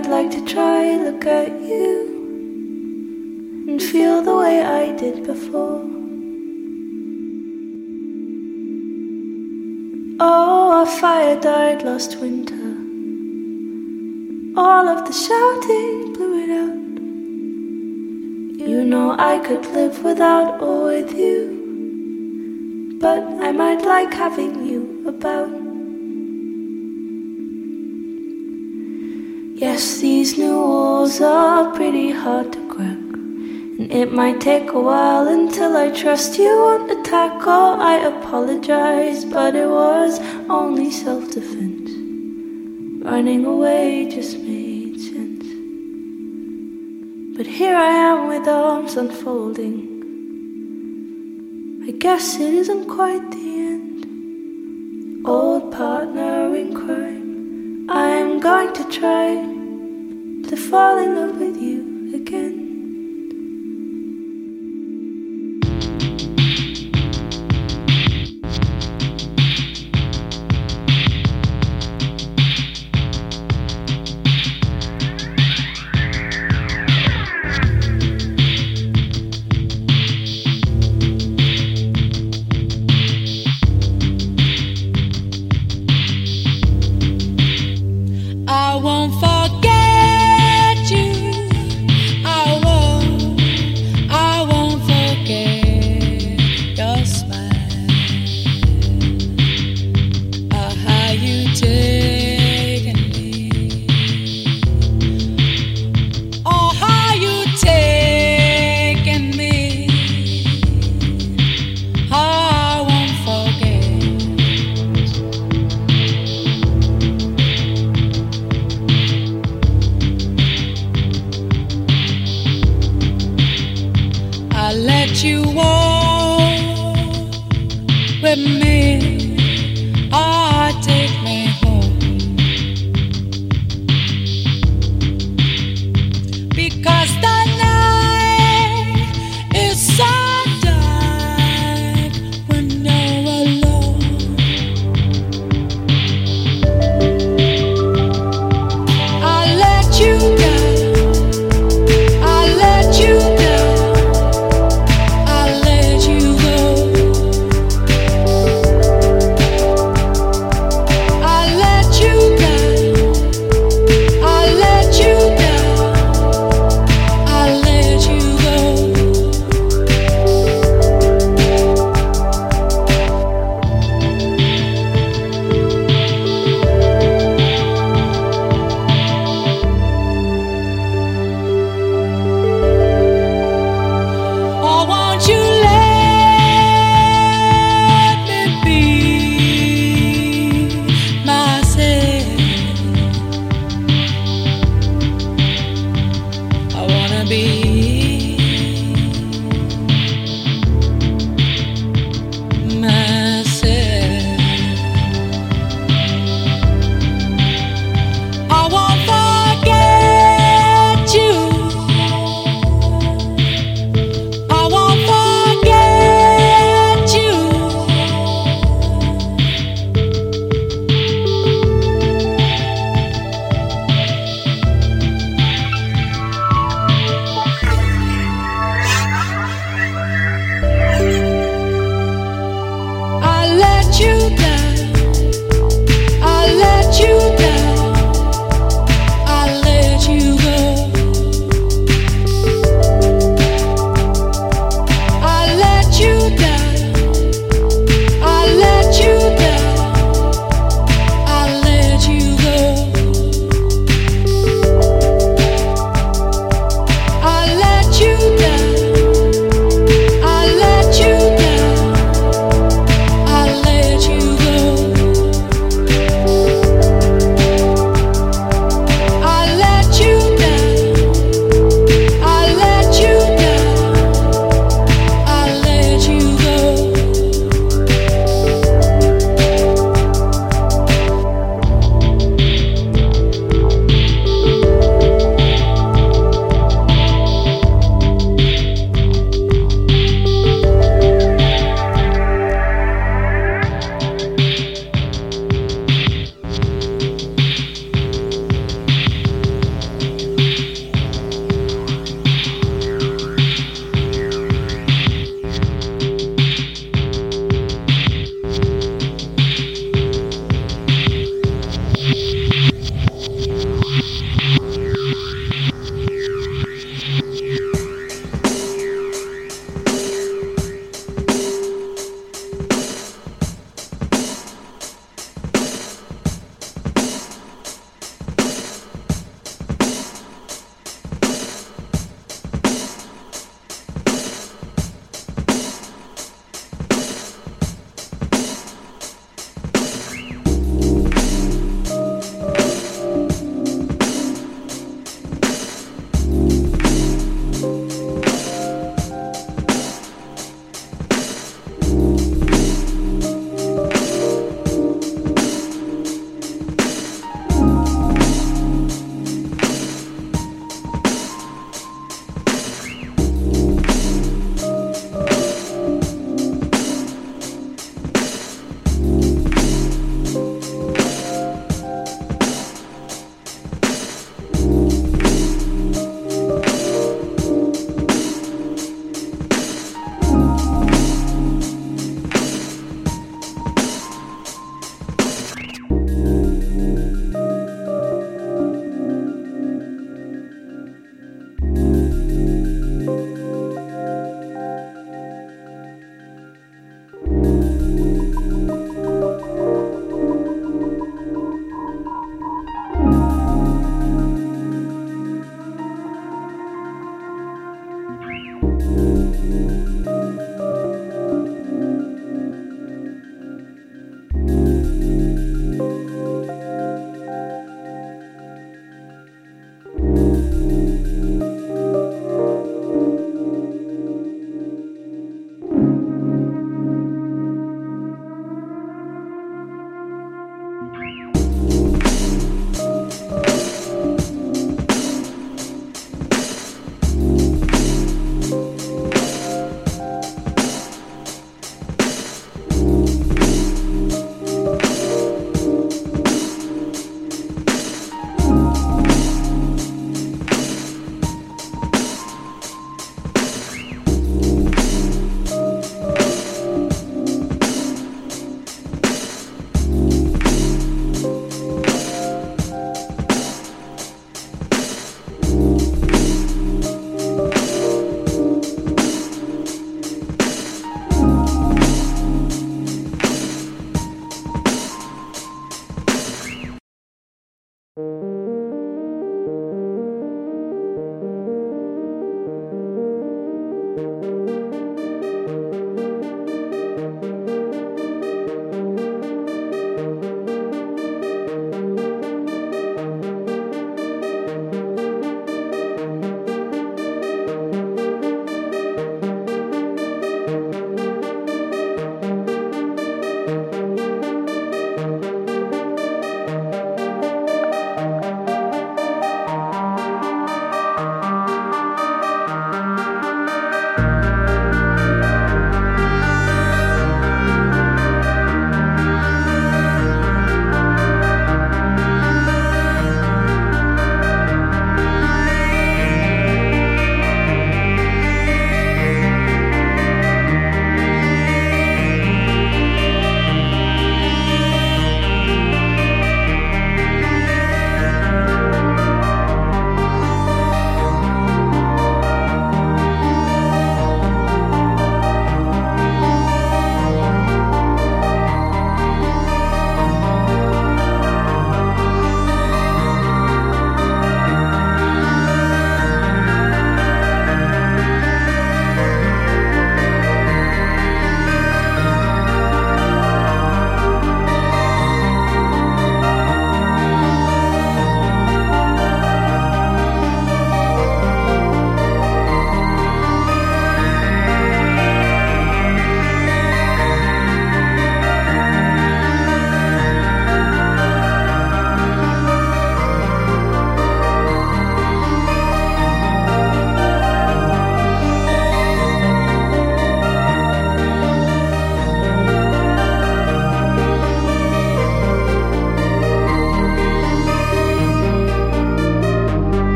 I'd like to try look at you and feel the way I did before. Oh, our fire died last winter. All of the shouting blew it out. You know I could live without or with you, but I might like having you about. Yes, these new walls are pretty hard to crack, and it might take a while until I trust you won't attack or I apologize, but it was only self defense. Running away just made sense. But here I am with arms unfolding. I guess it isn't quite the end. Old partner in crime, I'm going to try to fall in love with you again.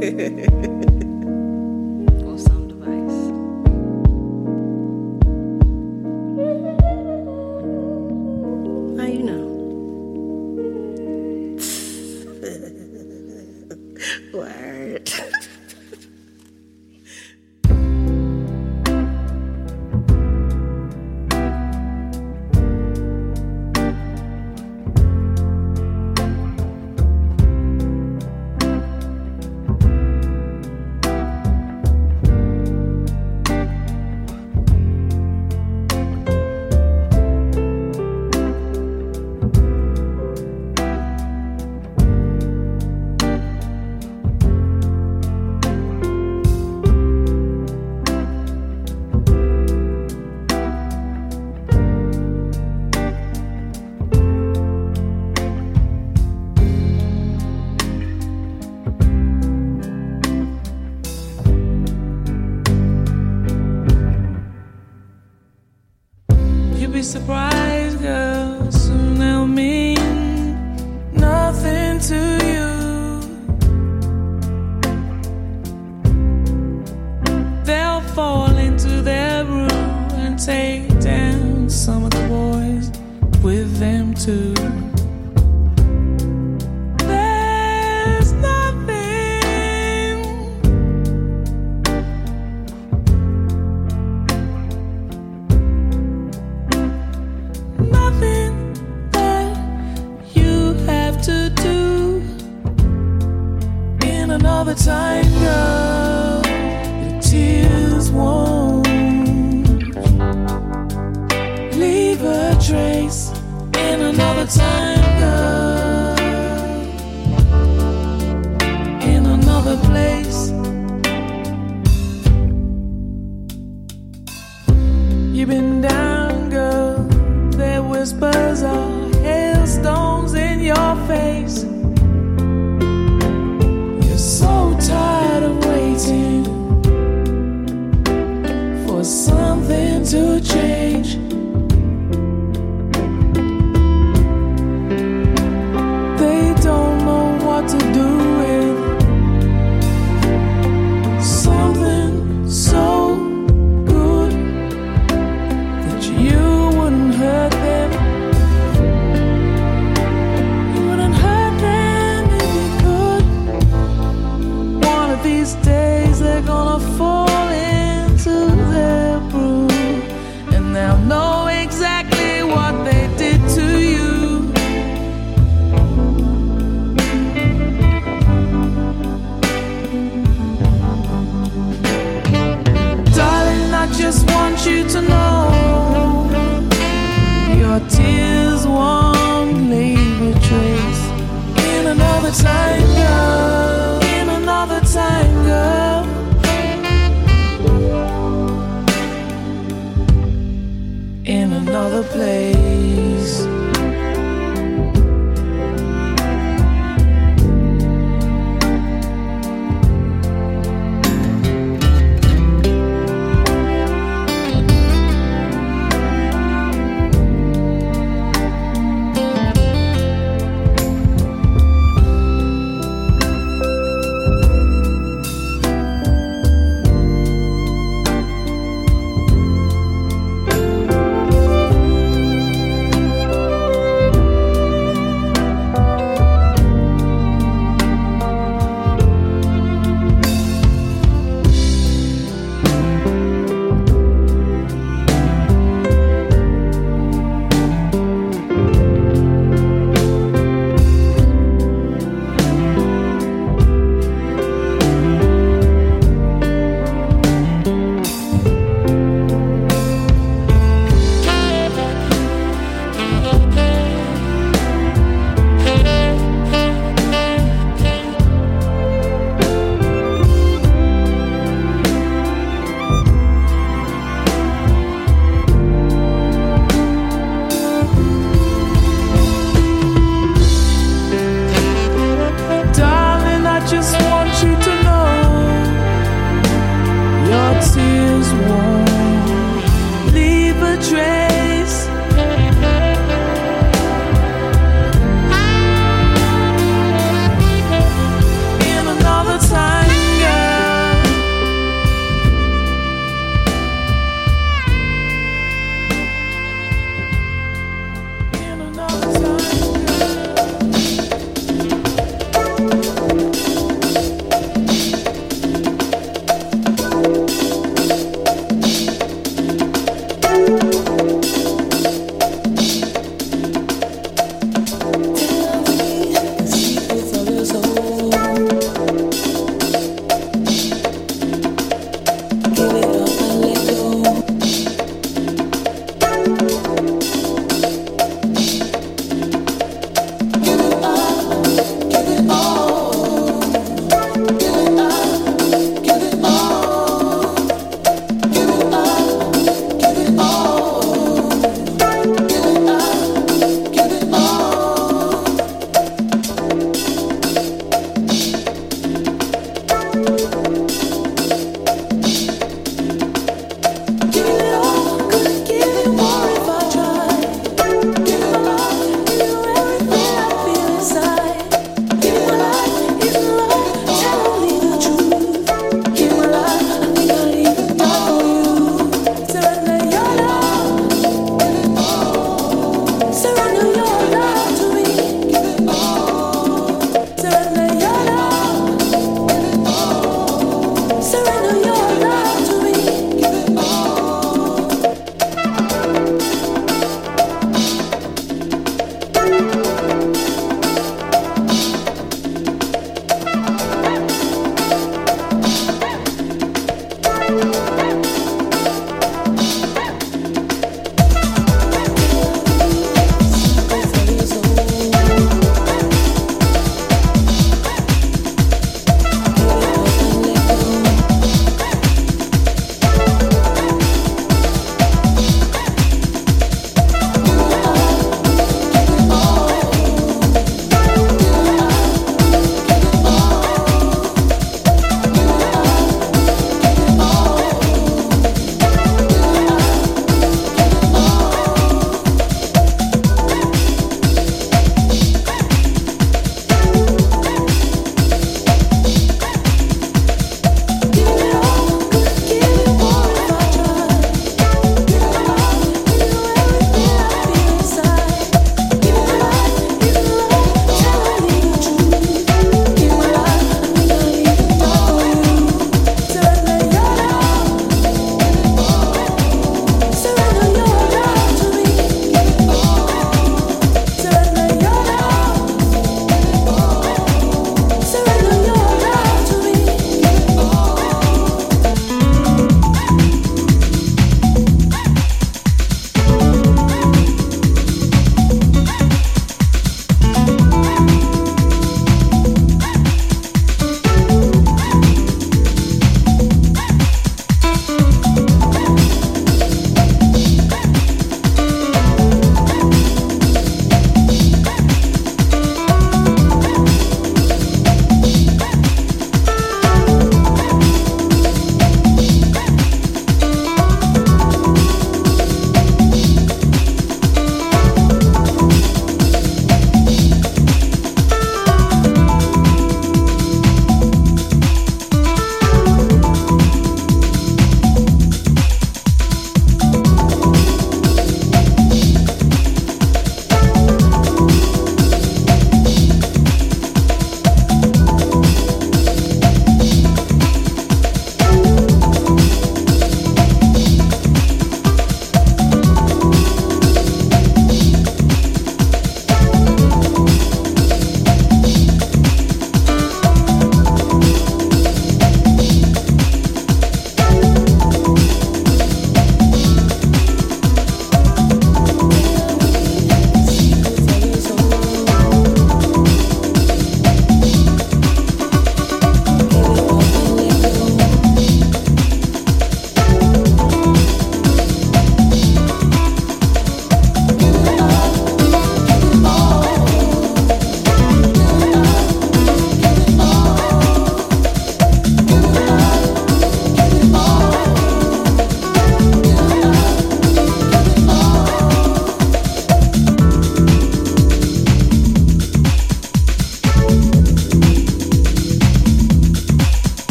嘿嘿嘿嘿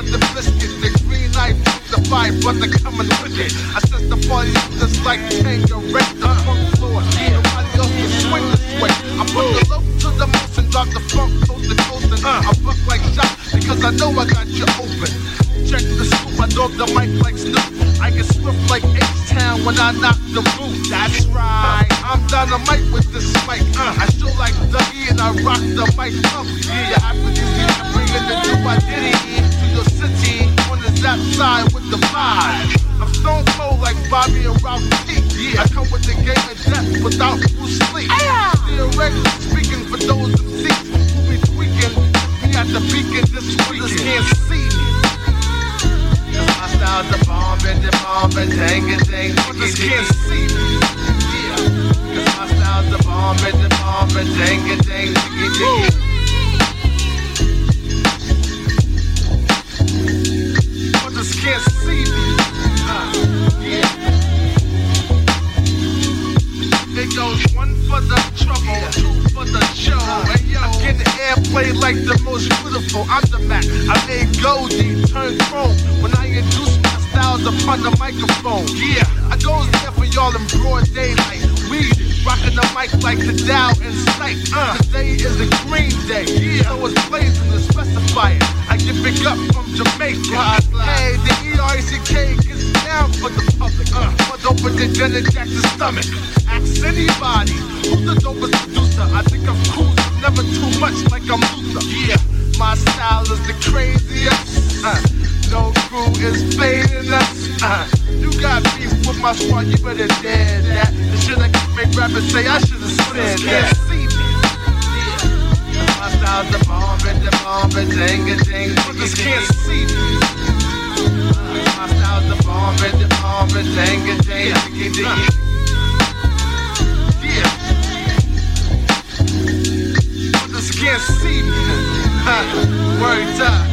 For the biscuit. The green light, the fire, coming with it. I set the party up just like Tango Red, the funk floor. Nobody else can swing this way. I put the low to the motion, drop the funk coast to coast, and I buck like shot because I know I got you open. Check the scoop, I dog the mic like Snoop. I get swift like H-Town when I knock the roof. That's right. I'm dynamite with this mic. I show like Dougie and I rock the mic. Yeah, this, yeah, bringing the new identity to your city on the zap side with the vibe. I'm stone cold like Bobby and Ralph T. Yeah, I come with the game of death without Bruce Lee. Theoretically speaking, for those MCs who be tweaking, we got the beacon this week. Just can't see me. Cause my style's the bomb and the bomb and dang and dang. Just can't see me. Yeah. Cause my style's the bomb and the bomb and dang and dang. Diggy, diggy. Goes one for the trouble, two for the show. Hey yo, I get the airplay like the most beautiful. I'm the Mac. I made Goldie turn chrome when I introduce my styles upon the microphone. Yeah, I goes there for y'all in broad daylight. Weed rocking the mic like the Dow in sight. Uh, today is a green day, yeah. so it's blazing to specify it. I get big up from Jamaica. Hey, the E-R-C-K gets down for the public. Uh, but open the Janet Jackson stomach. Ask anybody who's the dopest producer. I think I'm cool, never too much like I'm Luther. Yeah, my style is the craziest. Uh, no crew is fading us. Uh, you got beef with my squad, you better dead that. The shit I can make rappers say I should've said that. See me. Yeah. My style's the bomb, and the bomb, and dang, and dang, niggas can't see me. My style's the bomb, and the bomb, and dang, and dang, diggy, diggy. Can't see me. Word up.